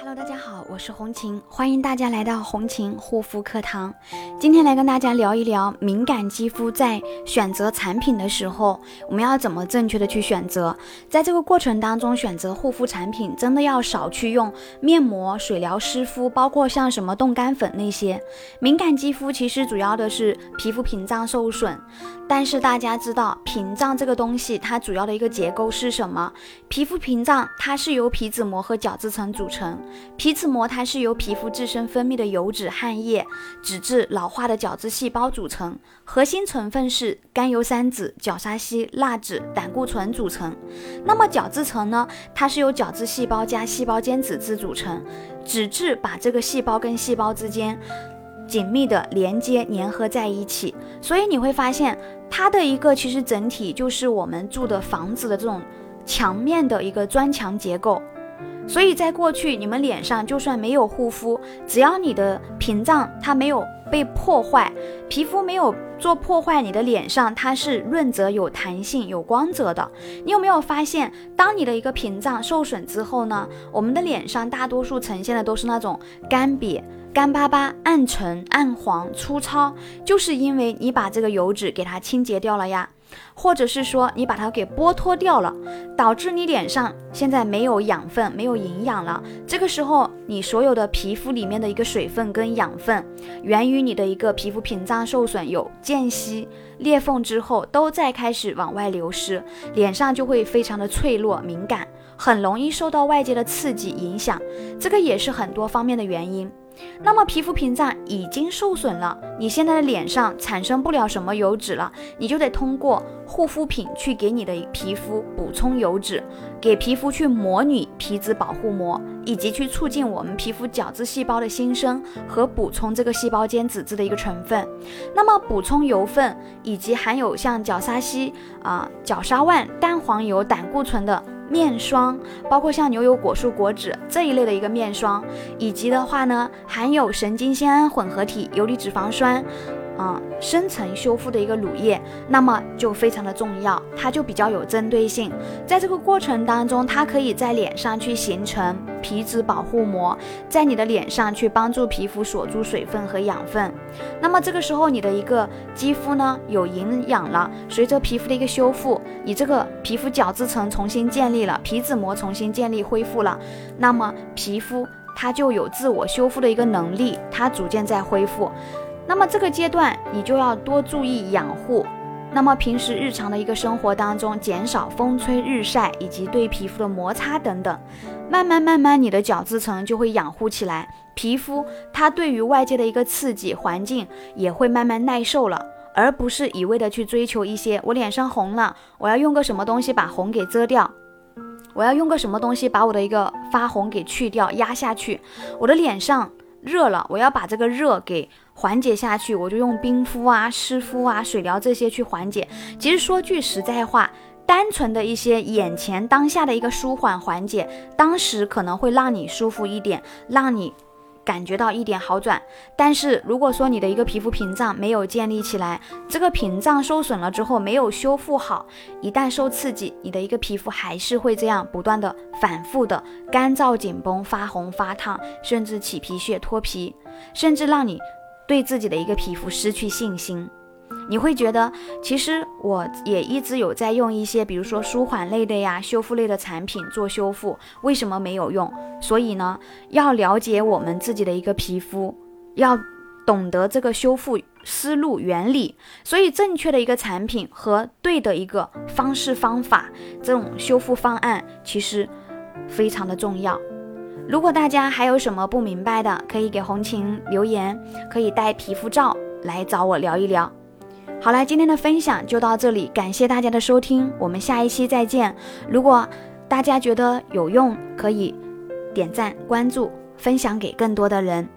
Hello，大家好，我是红琴，欢迎大家来到红琴护肤课堂。今天来跟大家聊一聊敏感肌肤在选择产品的时候，我们要怎么正确的去选择。在这个过程当中，选择护肤产品真的要少去用面膜、水疗湿敷，包括像什么冻干粉那些。敏感肌肤其实主要的是皮肤屏障受损，但是大家知道屏障这个东西，它主要的一个结构是什么？皮肤屏障它是由皮脂膜和角质层组成。皮脂膜它是由皮肤自身分泌的油脂、汗液、脂质、老化的角质细胞组成，核心成分是甘油三酯、角鲨烯、蜡酯、胆固醇组成。那么角质层呢？它是由角质细胞加细胞间脂质组成，脂质把这个细胞跟细胞之间紧密的连接粘合在一起，所以你会发现它的一个其实整体就是我们住的房子的这种墙面的一个砖墙结构。所以在过去，你们脸上就算没有护肤，只要你的屏障它没有被破坏，皮肤没有做破坏，你的脸上它是润泽、有弹性、有光泽的。你有没有发现，当你的一个屏障受损之后呢？我们的脸上大多数呈现的都是那种干瘪、干巴巴、暗沉、暗黄、粗糙，就是因为你把这个油脂给它清洁掉了呀。或者是说你把它给剥脱掉了，导致你脸上现在没有养分、没有营养了。这个时候，你所有的皮肤里面的一个水分跟养分，源于你的一个皮肤屏障受损、有间隙、裂缝之后，都在开始往外流失，脸上就会非常的脆弱、敏感，很容易受到外界的刺激影响。这个也是很多方面的原因。那么皮肤屏障已经受损了，你现在的脸上产生不了什么油脂了，你就得通过护肤品去给你的皮肤补充油脂，给皮肤去模拟皮脂保护膜，以及去促进我们皮肤角质细胞的新生和补充这个细胞间脂质的一个成分。那么补充油分以及含有像角鲨烯啊、角鲨烷、蛋黄油、胆固醇的。面霜，包括像牛油果树果脂这一类的一个面霜，以及的话呢，含有神经酰胺混合体、游离脂肪酸。啊，深层修复的一个乳液，那么就非常的重要，它就比较有针对性。在这个过程当中，它可以在脸上去形成皮脂保护膜，在你的脸上去帮助皮肤锁住水分和养分。那么这个时候，你的一个肌肤呢有营养了，随着皮肤的一个修复，你这个皮肤角质层重新建立了，皮脂膜重新建立恢复了，那么皮肤它就有自我修复的一个能力，它逐渐在恢复。那么这个阶段你就要多注意养护，那么平时日常的一个生活当中，减少风吹日晒以及对皮肤的摩擦等等，慢慢慢慢你的角质层就会养护起来，皮肤它对于外界的一个刺激环境也会慢慢耐受了，而不是一味的去追求一些我脸上红了，我要用个什么东西把红给遮掉，我要用个什么东西把我的一个发红给去掉压下去，我的脸上。热了，我要把这个热给缓解下去，我就用冰敷啊、湿敷啊、水疗这些去缓解。其实说句实在话，单纯的一些眼前当下的一个舒缓缓解，当时可能会让你舒服一点，让你。感觉到一点好转，但是如果说你的一个皮肤屏障没有建立起来，这个屏障受损了之后没有修复好，一旦受刺激，你的一个皮肤还是会这样不断的反复的干燥紧绷、发红发烫，甚至起皮屑、脱皮，甚至让你对自己的一个皮肤失去信心。你会觉得，其实我也一直有在用一些，比如说舒缓类的呀、修复类的产品做修复，为什么没有用？所以呢，要了解我们自己的一个皮肤，要懂得这个修复思路原理。所以，正确的一个产品和对的一个方式方法，这种修复方案其实非常的重要。如果大家还有什么不明白的，可以给红琴留言，可以带皮肤照来找我聊一聊。好了，今天的分享就到这里，感谢大家的收听，我们下一期再见。如果大家觉得有用，可以点赞、关注、分享给更多的人。